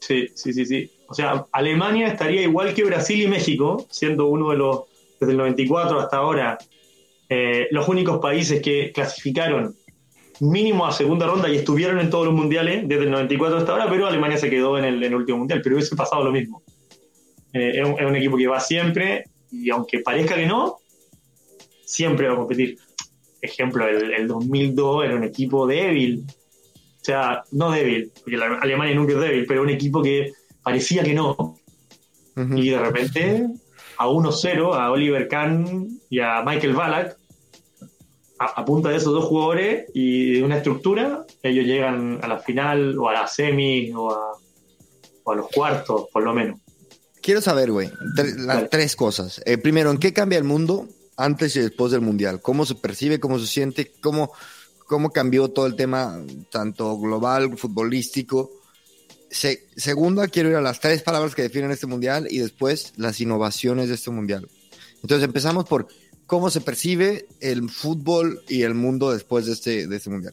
Sí, sí, sí, sí. O sea, Alemania estaría igual que Brasil y México, siendo uno de los, desde el 94 hasta ahora, eh, los únicos países que clasificaron mínimo a segunda ronda y estuvieron en todos los mundiales desde el 94 hasta ahora, pero Alemania se quedó en el, en el último mundial, pero hubiese pasado lo mismo. Eh, es, un, es un equipo que va siempre y aunque parezca que no, siempre va a competir. Ejemplo, el, el 2002 era un equipo débil, o sea, no débil, porque la Alemania nunca es débil, pero un equipo que parecía que no. Y de repente, a 1-0, a Oliver Kahn y a Michael Ballack, a, a punta de esos dos jugadores y de una estructura, ellos llegan a la final o a la semi o a, o a los cuartos, por lo menos. Quiero saber, güey, tre- tres cosas. Eh, primero, ¿en qué cambia el mundo antes y después del mundial? ¿Cómo se percibe, cómo se siente, cómo, cómo cambió todo el tema, tanto global, futbolístico? Se- segunda, quiero ir a las tres palabras que definen este mundial y después las innovaciones de este mundial. Entonces empezamos por cómo se percibe el fútbol y el mundo después de este, de este mundial.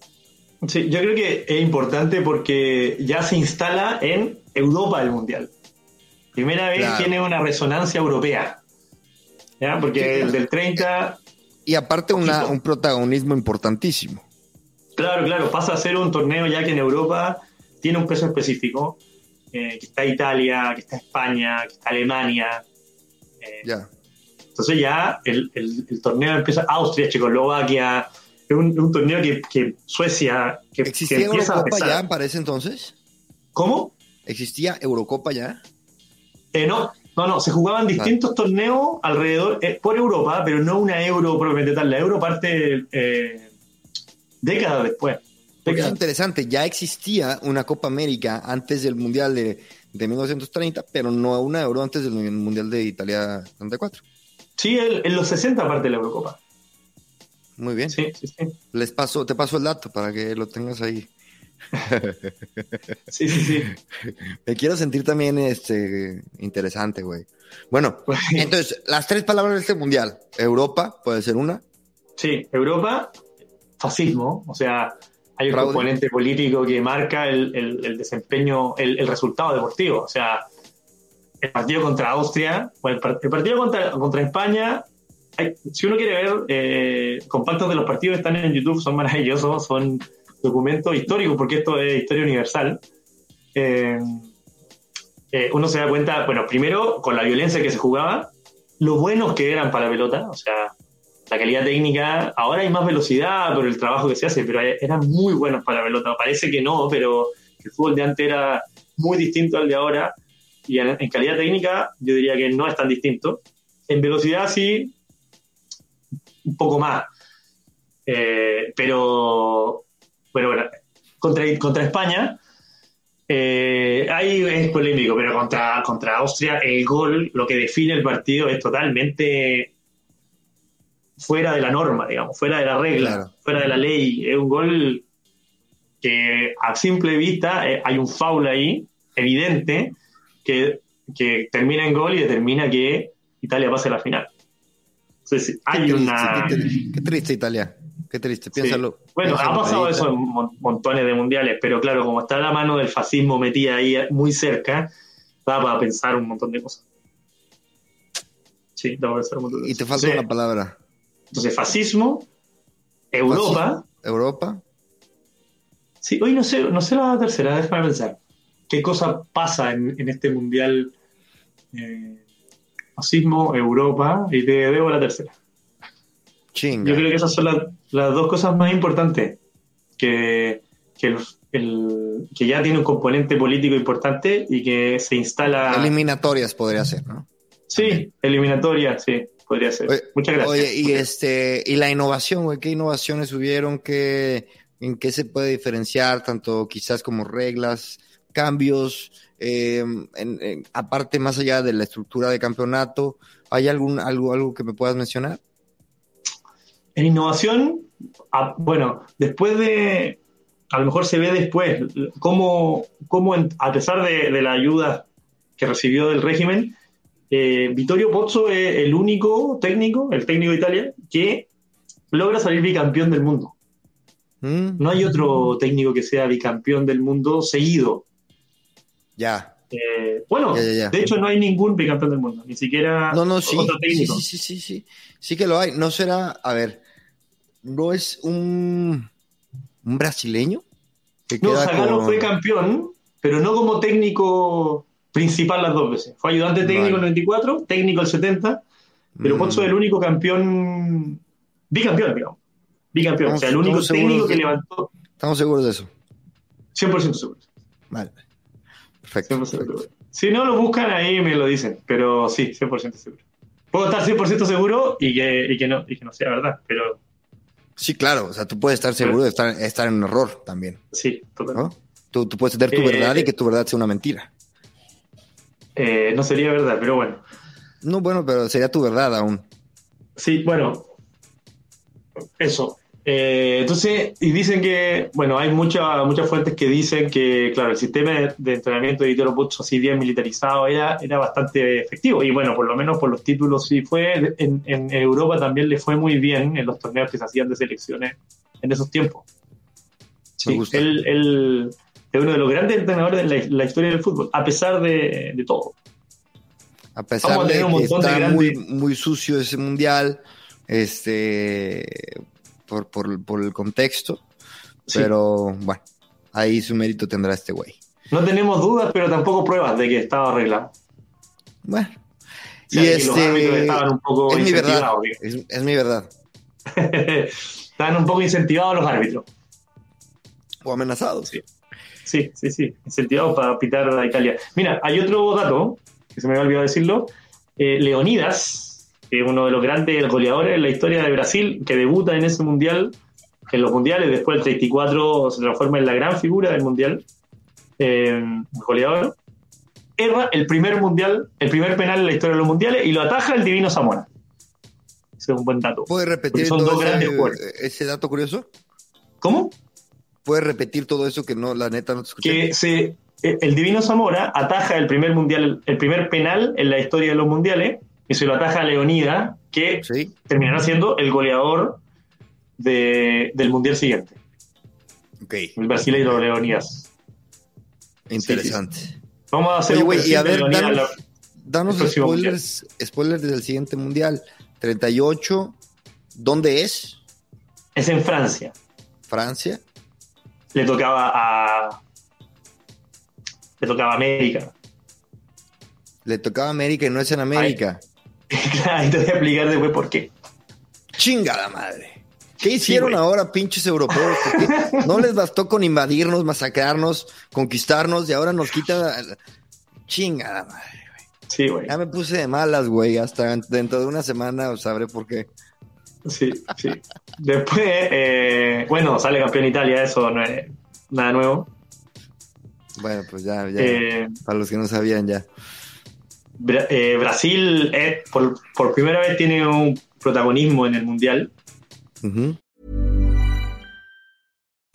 Sí, yo creo que es importante porque ya se instala en Europa el Mundial. Primera vez Claro. tiene una resonancia europea. ¿Ya? Porque Sí. el del 30 Y aparte una, un protagonismo importantísimo. Claro, claro, pasa a ser un torneo ya que en Europa tiene un peso específico, eh, que está Italia, que está España, que está Alemania. eh, Ya. Entonces ya el, el- el torneo empieza Austria, Checoslovaquia, es un, un torneo que, que Suecia, que, que ¿Existía empieza a Eurocopa pesar. ya para ese entonces? ¿Cómo? ¿Existía Eurocopa ya? Eh, no, no, no, se jugaban distintos torneos alrededor, eh, por Europa, pero no una euro propiamente tal. La euro parte eh, décadas después. Porque es Décadas. interesante, ya existía una Copa América antes del Mundial de, de 1930, pero no una Euro antes del Mundial de Italia 34. Sí, el- en los 60 parte la Eurocopa. Muy bien. Sí, sí, sí. Les paso, te paso el dato para que lo tengas ahí. Sí, sí, sí. Me quiero sentir también este interesante, güey. Bueno, Pues, entonces, las tres palabras de este mundial. Europa, puede ser una. Sí, Europa, fascismo, o sea, hay un Fraude. componente político que marca el, el- el desempeño, el, el resultado deportivo. O sea, el partido contra Austria, o el, el partido contra, contra España, hay- si uno quiere ver, eh, compactos de los partidos están en YouTube, son maravillosos, son documentos históricos, porque esto es historia universal. Eh, eh, uno se da cuenta, bueno, primero con la violencia que se jugaba, lo buenos que eran para la pelota, o sea, la calidad técnica, ahora hay más velocidad por el trabajo que se hace, pero eran muy buenos para la pelota. Parece que no, pero el fútbol de antes era muy distinto al de ahora. Y en, calidad técnica, yo diría que no es tan distinto. En velocidad, sí, un poco más. Eh, pero, bueno, contra, contra España, eh, ahí es polémico, pero contra, contra Austria, el gol, lo que define el partido es totalmente fuera de la norma, digamos, fuera de la regla, fuera de la ley. Es un gol que a simple vista eh, hay un foul ahí, evidente, que, termina en gol y determina que Italia pase a la final. Entonces, hay una... Qué, triste Italia, qué triste, piénsalo. Bueno, ha pasado eso en montones de mundiales, pero claro, como está la mano del fascismo metida ahí muy cerca, da para pensar un montón de cosas. Sí, da para pensar un montón de cosas. Y te falta una palabra. Entonces, fascismo, Europa. Europa. Sí, hoy no sé, no sé la tercera, déjame pensar. ¿Qué cosa pasa en, este mundial? Eh, fascismo, Europa, y te debo la tercera. Chinga. Yo creo que esas son las dos cosas más importantes. Que, que, que ya tiene un componente político importante y que se instala. Eliminatorias podría ser, ¿no? Sí, eliminatorias, sí podría ser. Muchas gracias. Oye, y este, y la innovación, güey, ¿qué innovaciones hubieron? ¿Qué, ¿En qué se puede diferenciar? Tanto quizás como reglas, cambios, eh, aparte más allá de la estructura de campeonato, ¿hay algún algo, algo que me puedas mencionar? En innovación, bueno, después de, a lo mejor se ve después cómo, cómo a pesar de, de la ayuda que recibió del régimen, eh, Vittorio Pozzo es el único técnico, el técnico de Italia, que logra salir bicampeón del mundo. Mm. No hay otro técnico que sea bicampeón del mundo seguido. Ya. Eh, bueno, de hecho no hay ningún bicampeón del mundo, ni siquiera no, no, sí, Sí, sí, sí, sí, sí, que lo hay. No será, a ver, no es un, un brasileño. no, Zagallo fue campeón, pero no como técnico principal las dos veces. Fue ayudante técnico en el 94, técnico el 70, pero mm. Pozzo es el único campeón, bicampeón, digamos. Bicampeón, o sea, el único técnico que levantó. ¿Estamos seguros de eso? 100% seguros. Vale. Perfecto. Si no lo buscan ahí me lo dicen, pero sí, 100% seguro. Puedo estar 100% seguro y que, y que, no, y que no sea verdad, pero... Sí, claro, o sea, tú puedes estar seguro de estar, estar en un error también. Sí, totalmente. Tú, tú, puedes tener tu eh, verdad y que tu verdad sea una mentira. Eh, no sería verdad, pero bueno. No, bueno, pero sería tu verdad aún. Sí, bueno, eso. Eh, entonces, y dicen que, bueno, hay muchas muchas fuentes que dicen que, claro, el sistema de, entrenamiento de Vittorio Pozzo, así bien militarizado, era, era bastante efectivo. Y bueno, por lo menos por los títulos sí fue. En, Europa también le fue muy bien en los torneos que se hacían de selecciones en esos tiempos. Sí, él, es uno de los grandes entrenadores de la, historia del fútbol, a pesar de, todo. A pesar de que está muy, muy sucio ese mundial, este, por, por, el contexto, pero bueno, ahí su mérito tendrá este güey. No tenemos dudas, pero tampoco pruebas de que estaba arreglado. Bueno. y este, estaban un poco es mi verdad. Es, es mi verdad. estaban un poco incentivados los árbitros. O amenazados. Sí. Sí, sí, sí, incentivado para pitar a Italia. Mira, hay otro dato, que se me había olvidado decirlo. Eh, Leonidas, que es uno de los grandes goleadores en la historia de Brasil, que debuta en ese mundial, en los mundiales, después el 34 se transforma en la gran figura del mundial, eh, goleador, erra el primer mundial, el primer penal en la historia de los mundiales y lo ataja el divino Zamora. Ese es un buen dato. ¿Puede repetir ese dato curioso? ¿Cómo? ¿Puedes repetir todo eso que no, la neta no te escuché? Que se, eh, el Divino Zamora ataja el primer mundial, el primer penal en la historia de los mundiales, y se lo ataja a Leonida, que terminará siendo el goleador del mundial siguiente. Okay. El brasileño Leonidas. Interesante. Vamos a hacer un y a ver, danos, spoilers, spoilers del siguiente mundial. 38, ¿dónde es? Es en Francia. Francia le tocaba a. Le tocaba a América. Le tocaba a América y no es en América. Claro, te voy a explicar después por qué. Chinga la madre. ¿Qué hicieron güey. ahora, pinches europeos? No les bastó con invadirnos, masacrarnos, conquistarnos y ahora nos quitan. Chinga la madre. Sí, güey. Ya me puse de malas, güey. Hasta dentro de una semana sabré por qué. Sí, sí. Después, eh, bueno, sale campeón Italia, eso no es nada nuevo. Bueno, pues ya, ya. Eh, Para los que no sabían, ya. Bra- eh, Brasil por, primera vez tiene un protagonismo en el mundial.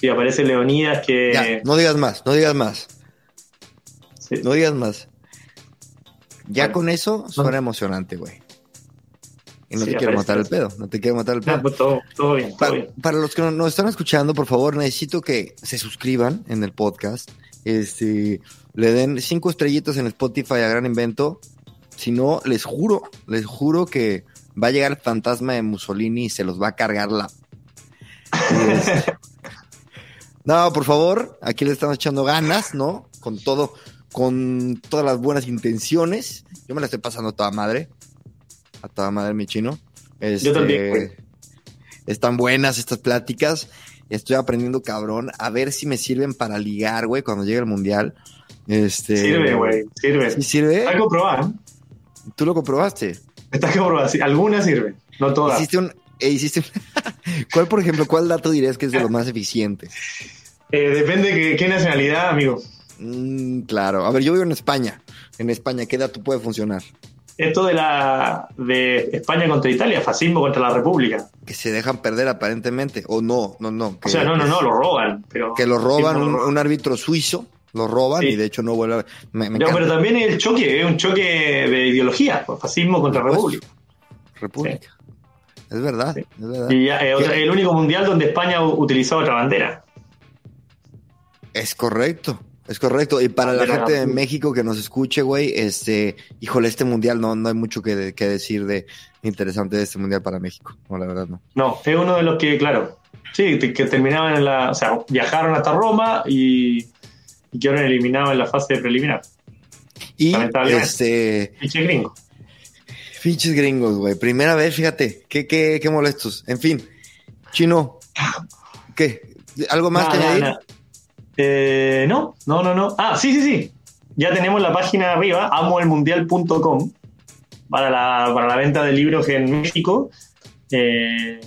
Sí, aparece Leonidas que... Ya, no digas más, no digas más. sí. No digas más. Ya Bueno. con eso suena emocionante, güey. Y no Sí, te quiero matar el pedo, no te quiero matar el pedo. pues todo, todo bien, todo Pa- bien. para los que no- nos están escuchando, por favor, necesito que se suscriban en el podcast. Este, le den cinco estrellitas en Spotify a Gran Invento. Si no, les juro, les juro que va a llegar el fantasma de Mussolini y se los va a cargar la. Este- no, por favor, aquí le estamos echando ganas, ¿no? Con todo, con todas las buenas intenciones. Yo me la estoy pasando a toda madre. A toda madre, mi chino. Yo también, Este, güey. están buenas estas pláticas. Estoy aprendiendo cabrón. A ver si me sirven para ligar, güey, cuando llegue el mundial. Este, Sirve, güey, sirve. ¿Sí sirve? Está comprobado. Tú lo comprobaste. Está comprobado. sí, Algunas sirven, no todas. Hiciste un. eh, hiciste un- ¿Cuál, por ejemplo, cuál dato dirías que es de los más eficientes? Eh, depende de qué nacionalidad, amigo. Mm, claro. A ver, yo vivo en España. En España, ¿qué dato puede funcionar? Esto de la de España contra Italia, fascismo contra la República. Que se dejan perder aparentemente. O no, no, no. O sea, no, no, no, lo roban. Pero, Que lo roban, un, árbitro suizo, lo roban Sí. y de hecho no vuelve a... Me, me No, pero también el choque, es un choque de ideología, pues, fascismo contra república. República. Es verdad, Sí. es verdad. Y ya, eh, el único mundial donde España utilizó otra bandera. Es correcto, es correcto. Y para la gente de. México que nos escuche, güey, este, híjole, este mundial no, no hay mucho que, que decir de interesante de este mundial para México. No, la verdad no. No, es uno de los que, claro, sí, que terminaban en la. O sea, viajaron hasta Roma y, y quedaron eliminados en la fase preliminar. Y este, Pinche gringo. pinches gringos, güey. Primera vez, fíjate, qué, qué, qué molestos. En fin, chino, ¿qué? ¿Algo más que añadir? Eh, no, no, no, no. Ah, sí, sí, sí. Ya tenemos la página arriba, amoelmundial.com, para la, para la venta de libros en México. Eh,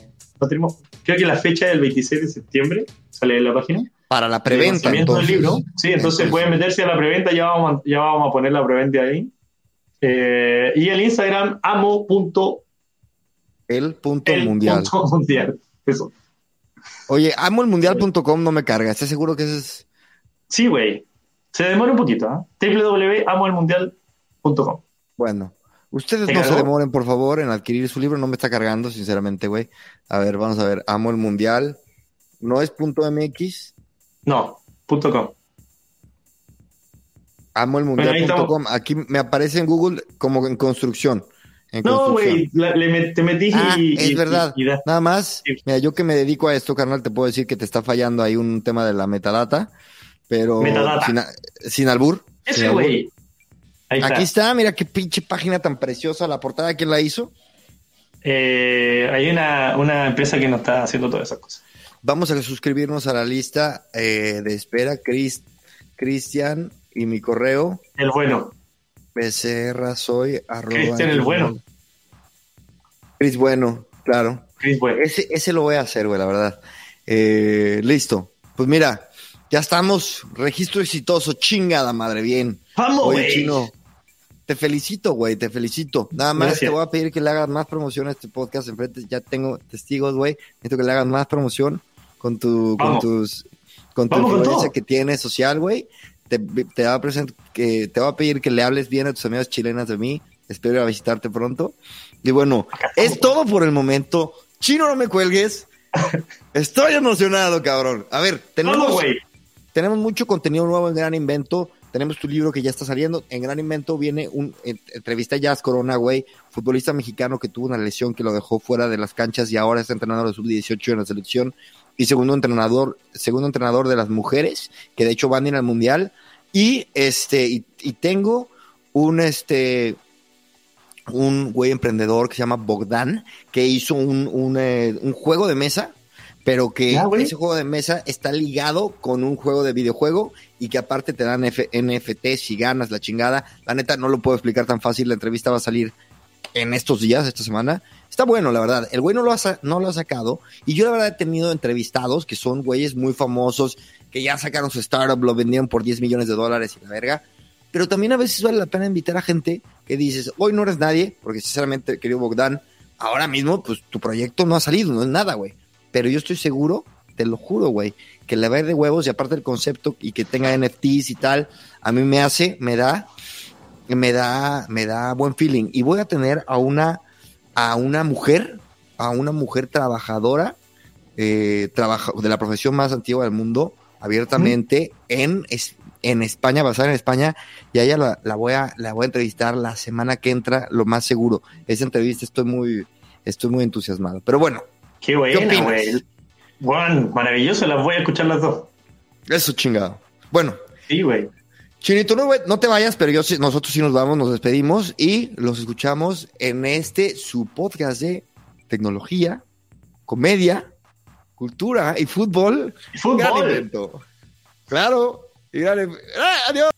tenemos, creo que la fecha es el 26 de septiembre, sale en la página. Para la El preventa, del entonces. libro. Sí, entonces pueden meterse a la preventa, ya vamos, a- ya vamos a poner la preventa ahí. Eh, y el Instagram, amo.el El punto mundial. Eso. Oye, amo el mundial.com no me carga. ¿Estás seguro que ese es? Sí, güey. Se demora un poquito, ¿ah? www.amoelmundial.com. Bueno, ustedes ¿Te no se demoren, por favor, en adquirir su libro. No me está cargando, sinceramente, güey. A ver, vamos a ver. Amo el mundial. No es punto MX. No, punto .com. Amo el Bueno, mundial.com. Aquí me aparece en Google como en construcción. No, güey, te metís Ah, y, es y- verdad. y-. Nada más, Sí. mira, yo que me dedico a esto, carnal, te puedo decir que te está fallando ahí un tema de la metadata, pero Metadata. Sin, albur. Ese güey. Aquí está, mira qué pinche página tan preciosa, la portada, ¿quién la hizo? Eh, hay una, una empresa que nos está haciendo todas esas cosas. Vamos a suscribirnos a la lista eh, de espera, Chris, Cristian y mi correo, El bueno. Becerra soy arroba. Cristian el bueno. Chris Bueno, claro. Chris Bueno. Ese, ese lo voy a hacer, güey, la verdad. Eh, listo. Pues mira, ya estamos. Registro exitoso, chingada madre, bien. ¡Vamos, Oye, güey! chino, te felicito, güey, te felicito. Nada más Gracias. te voy a pedir que le hagas más promoción a este podcast. Enfrente ya tengo testigos, güey. Necesito que le hagas más promoción con tu, con tus, con tu con influencia que tienes social, güey. Te, te, va a present, que, te va a pedir que le hables bien a tus amigas chilenas de mí. Espero ir a visitarte pronto. Y bueno, es todo por el momento. Chino, no me cuelgues. Estoy emocionado, cabrón. A ver, tenemos, tenemos mucho contenido nuevo en Gran Invento. Tenemos tu libro que ya está saliendo. En Gran Invento viene un entrevista a Jazz Corona, güey, futbolista mexicano que tuvo una lesión que lo dejó fuera de las canchas y ahora es entrenador de sub-18 en la selección y segundo entrenador, segundo entrenador de las mujeres, que de hecho van a ir al mundial. Y este, y, tengo un este un güey emprendedor que se llama Bogdan, que hizo un, un, eh, un juego de mesa pero que ese juego de mesa está ligado con un juego de videojuego y que aparte te dan NFT si ganas la chingada. La neta no lo puedo explicar tan fácil, la entrevista va a salir en estos días, esta semana. Está bueno, la verdad. El güey no lo, ha, no lo ha sacado y yo la verdad he tenido entrevistados que son güeyes muy famosos, que ya sacaron su startup, lo vendieron por 10 millones de dólares y la verga. Pero también a veces vale la pena invitar a gente que dices, hoy no eres nadie, porque sinceramente, querido Bogdan, ahora mismo, pues tu proyecto no ha salido, no es nada, güey pero yo estoy seguro, te lo juro, güey, que le va de huevos y aparte el concepto y que tenga NFTs y tal, a mí me hace, me da, me da, me da buen feeling. Y voy a tener a una, a una mujer, a una mujer trabajadora, eh, de la profesión más antigua del mundo, abiertamente, en, en España, basada en España, y a ella la, la, voy a, la voy a entrevistar la semana que entra, lo más seguro. Esa entrevista estoy muy, estoy muy entusiasmado. Pero bueno, Qué buena, güey. Bueno, maravilloso, las voy a escuchar las dos. Eso chingado. Bueno. Sí, güey. Chinito, no, no te vayas, pero yo, nosotros sí nos vamos, nos despedimos y los escuchamos en este su podcast de tecnología, comedia, cultura y fútbol. fútbol. Claro. Y ¡Ah!